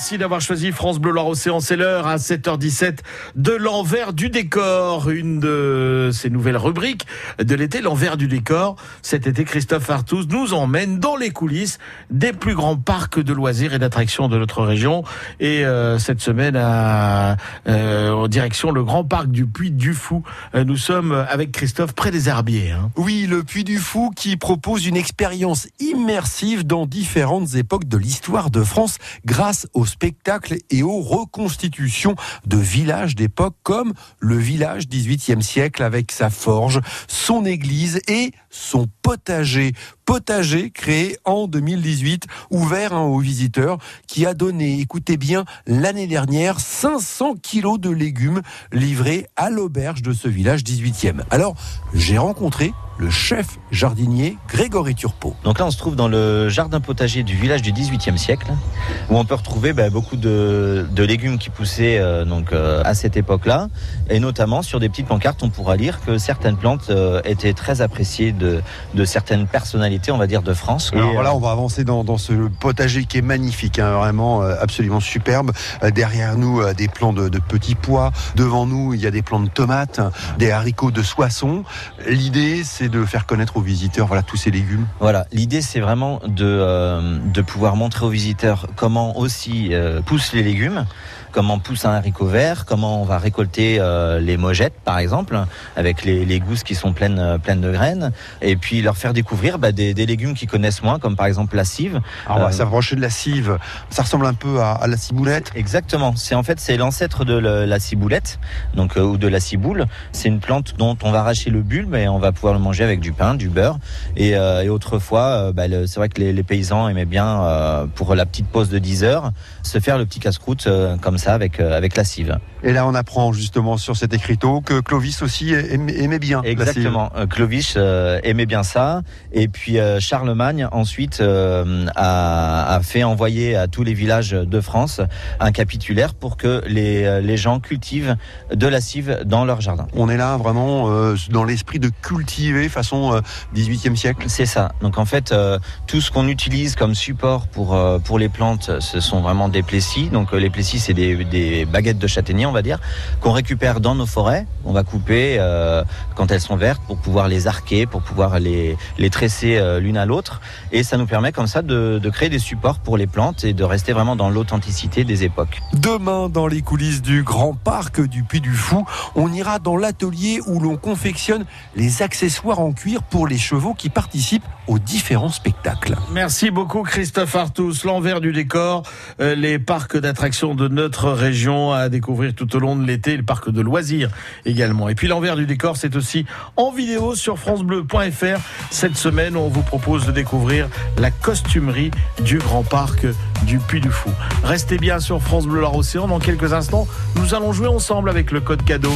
Merci d'avoir choisi France Bleu Loire Océan. C'est l'heure à 7h17 de l'envers du décor. Une de ces nouvelles rubriques de l'été, l'envers du décor. Cet été, Christophe Artous nous emmène dans les coulisses des plus grands parcs de loisirs et d'attractions de notre région. Et euh, cette semaine, euh, en direction le grand parc du Puy du Fou, euh, nous sommes avec Christophe près des Herbiers. Hein. Oui, le Puy du Fou qui propose une expérience immersive dans différentes époques de l'histoire de France grâce au spectacle et aux reconstitutions de villages d'époque comme le village 18e siècle avec sa forge, son église et son potager. Potager créé en 2018, ouvert hein, aux visiteurs, qui a donné, écoutez bien, l'année dernière, 500 kilos de légumes livrés à l'auberge de ce village 18e. Alors, j'ai rencontré le chef jardinier Grégory Turpot. Donc là, on se trouve dans le jardin potager du village du 18e siècle, où on peut retrouver bah, beaucoup de, de, légumes qui poussaient euh, donc, euh, à cette époque-là. Et notamment, sur des petites pancartes, on pourra lire que certaines plantes euh, étaient très appréciées de, de, certaines personnalités, on va dire, de France. Alors voilà, on va avancer dans, dans ce potager qui est magnifique, hein, vraiment absolument superbe. derrière nous, des plants de, de, petits pois. Devant nous, il y a des plants de tomates, des haricots de soissons. L'idée, c'est de faire connaître aux visiteurs voilà, tous ces légumes Voilà, l'idée c'est vraiment de, de pouvoir montrer aux visiteurs comment aussi euh, poussent les légumes comment pousse un haricot vert, comment on va récolter euh, les mojettes par exemple, avec les, les, gousses qui sont pleines, euh, pleines de graines, et puis leur faire découvrir bah, des, des, légumes qu'ils connaissent moins, comme par exemple la cive. Alors on va euh, s'approcher de la cive, ça ressemble un peu à, à la ciboulette. Exactement, c'est en fait c'est l'ancêtre de le, la ciboulette, donc ou de la ciboule. C'est une plante dont on va arracher le bulbe et on va pouvoir le manger avec du pain, du beurre. Et, et autrefois, bah, c'est vrai que les, les, paysans aimaient bien pour la petite pause de 10 heures se faire le petit casse-croûte comme ça avec, euh, avec la cive. Et là, on apprend justement sur cet écriteau que Clovis aussi aimait bien. Exactement. Euh, Clovis euh, aimait bien ça. Et puis Charlemagne ensuite a, a, fait envoyer à tous les villages de France un capitulaire pour que les, les gens cultivent de la cive dans leur jardin. On est là vraiment dans l'esprit de cultiver façon 18e siècle. C'est ça. Donc en fait, tout ce qu'on utilise comme support pour, pour les plantes, ce sont vraiment des plessis. Donc les plessis, c'est des des baguettes de châtaignier, on va dire, qu'on récupère dans nos forêts. On va couper euh, quand elles sont vertes pour pouvoir les arquer, pour pouvoir les, les tresser euh, l'une à l'autre. Et ça nous permet comme ça de, de, créer des supports pour les plantes et de rester vraiment dans l'authenticité des époques. Demain, dans les coulisses du Grand Parc du Puy du Fou, on ira dans l'atelier où l'on confectionne les accessoires en cuir pour les chevaux qui participent aux différents spectacles. Merci beaucoup Christophe Artus. L'envers du décor, euh, les parcs d'attractions de notre région à découvrir tout au long de l'été, le parc de loisirs également. Et puis l'envers du décor, c'est aussi en vidéo sur francebleu.fr. Cette semaine, on vous propose de découvrir la costumerie du grand parc du Puy du Fou. Restez bien sur France Bleu Océan. Dans quelques instants, nous allons jouer ensemble avec le code cadeau.